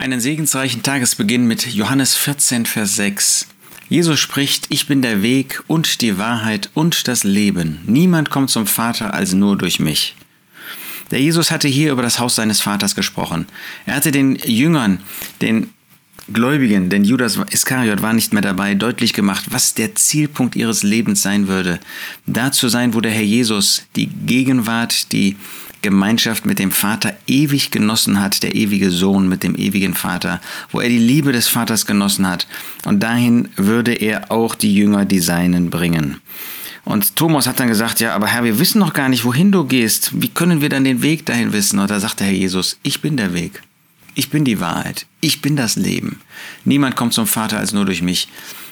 Einen segensreichen Tagesbeginn mit Johannes 14, Vers 6. Jesus spricht, ich bin der Weg und die Wahrheit und das Leben. Niemand kommt zum Vater als nur durch mich. Der Jesus hatte hier über das Haus seines Vaters gesprochen. Er hatte den Jüngern, den Gläubigen, denn Judas Iskariot war nicht mehr dabei, deutlich gemacht, was der Zielpunkt ihres Lebens sein würde. Da zu sein, wo der Herr Jesus die Gegenwart, die Gemeinschaft mit dem Vater ewig genossen hat, der ewige Sohn mit dem ewigen Vater, wo er die Liebe des Vaters genossen hat. Und dahin würde er auch die Jünger, die Seinen, bringen. Und Thomas hat dann gesagt, ja, aber Herr, wir wissen noch gar nicht, wohin du gehst. Wie können wir dann den Weg dahin wissen? Und da sagte Herr Jesus, ich bin der Weg. Ich bin die Wahrheit. Ich bin das Leben. Niemand kommt zum Vater als nur durch mich.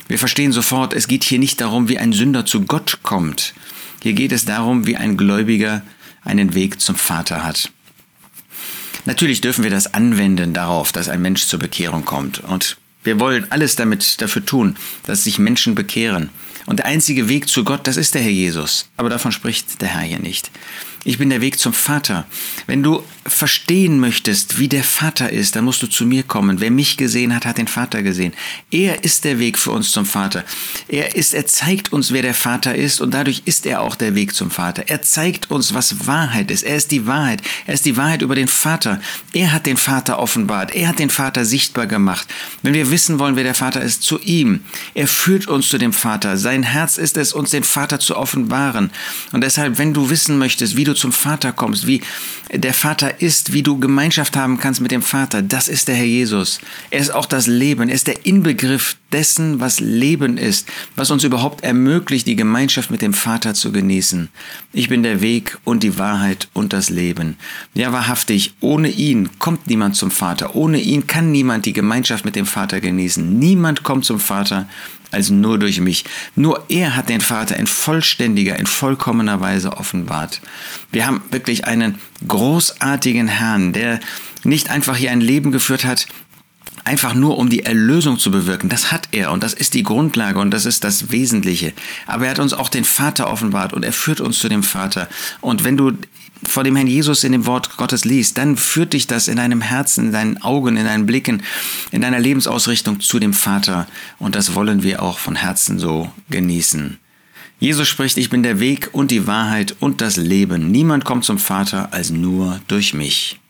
Wir verstehen sofort, es geht hier nicht darum, wie ein Sünder zu Gott kommt. Hier geht es darum, wie ein Gläubiger einen Weg zum Vater hat. Natürlich dürfen wir das anwenden darauf, dass ein Mensch zur Bekehrung kommt. Und wir wollen alles damit dafür tun, dass sich Menschen bekehren. Und der einzige Weg zu Gott, das ist der Herr Jesus. Aber davon spricht der Herr hier nicht. Ich bin der Weg zum Vater. Wenn du verstehen möchtest, wie der Vater ist, dann musst du zu mir kommen. Wer mich gesehen hat, hat den Vater gesehen. Er ist der Weg für uns zum Vater. Er ist, er zeigt uns, wer der Vater ist und dadurch ist er auch der Weg zum Vater. Er zeigt uns, was Wahrheit ist. Er ist die Wahrheit. Er ist die Wahrheit über den Vater. Er hat den Vater offenbart. Er hat den Vater sichtbar gemacht. Wenn wir wissen wollen, wer der Vater ist, zu ihm. Er führt uns zu dem Vater. Sein Herz ist es, uns den Vater zu offenbaren. Und deshalb, wenn du wissen möchtest, wie du zum Vater kommst, wie der Vater ist, wie du Gemeinschaft haben kannst mit dem Vater, das ist der Herr Jesus. Er ist auch das Leben, er ist der Inbegriff dessen, was Leben ist, was uns überhaupt ermöglicht, die Gemeinschaft mit dem Vater zu genießen. Ich bin der Weg und die Wahrheit und das Leben. Ja, wahrhaftig, ohne ihn kommt niemand zum Vater. Ohne ihn kann niemand die Gemeinschaft mit dem Vater genießen. Niemand kommt zum Vater als nur durch mich. Nur er hat den Vater in vollständiger, in vollkommener Weise offenbart. Wir haben wirklich einen großartigen Herrn, der nicht einfach hier ein Leben geführt hat, einfach nur um die Erlösung zu bewirken. Das hat er und das ist die Grundlage und das ist das Wesentliche. Aber er hat uns auch den Vater offenbart und er führt uns zu dem Vater. Und wenn du vor dem Herrn Jesus in dem Wort Gottes liest, dann führt dich das in deinem Herzen, in deinen Augen, in deinen Blicken, in deiner Lebensausrichtung zu dem Vater. Und das wollen wir auch von Herzen so genießen. Jesus spricht, ich bin der Weg und die Wahrheit und das Leben. Niemand kommt zum Vater als nur durch mich.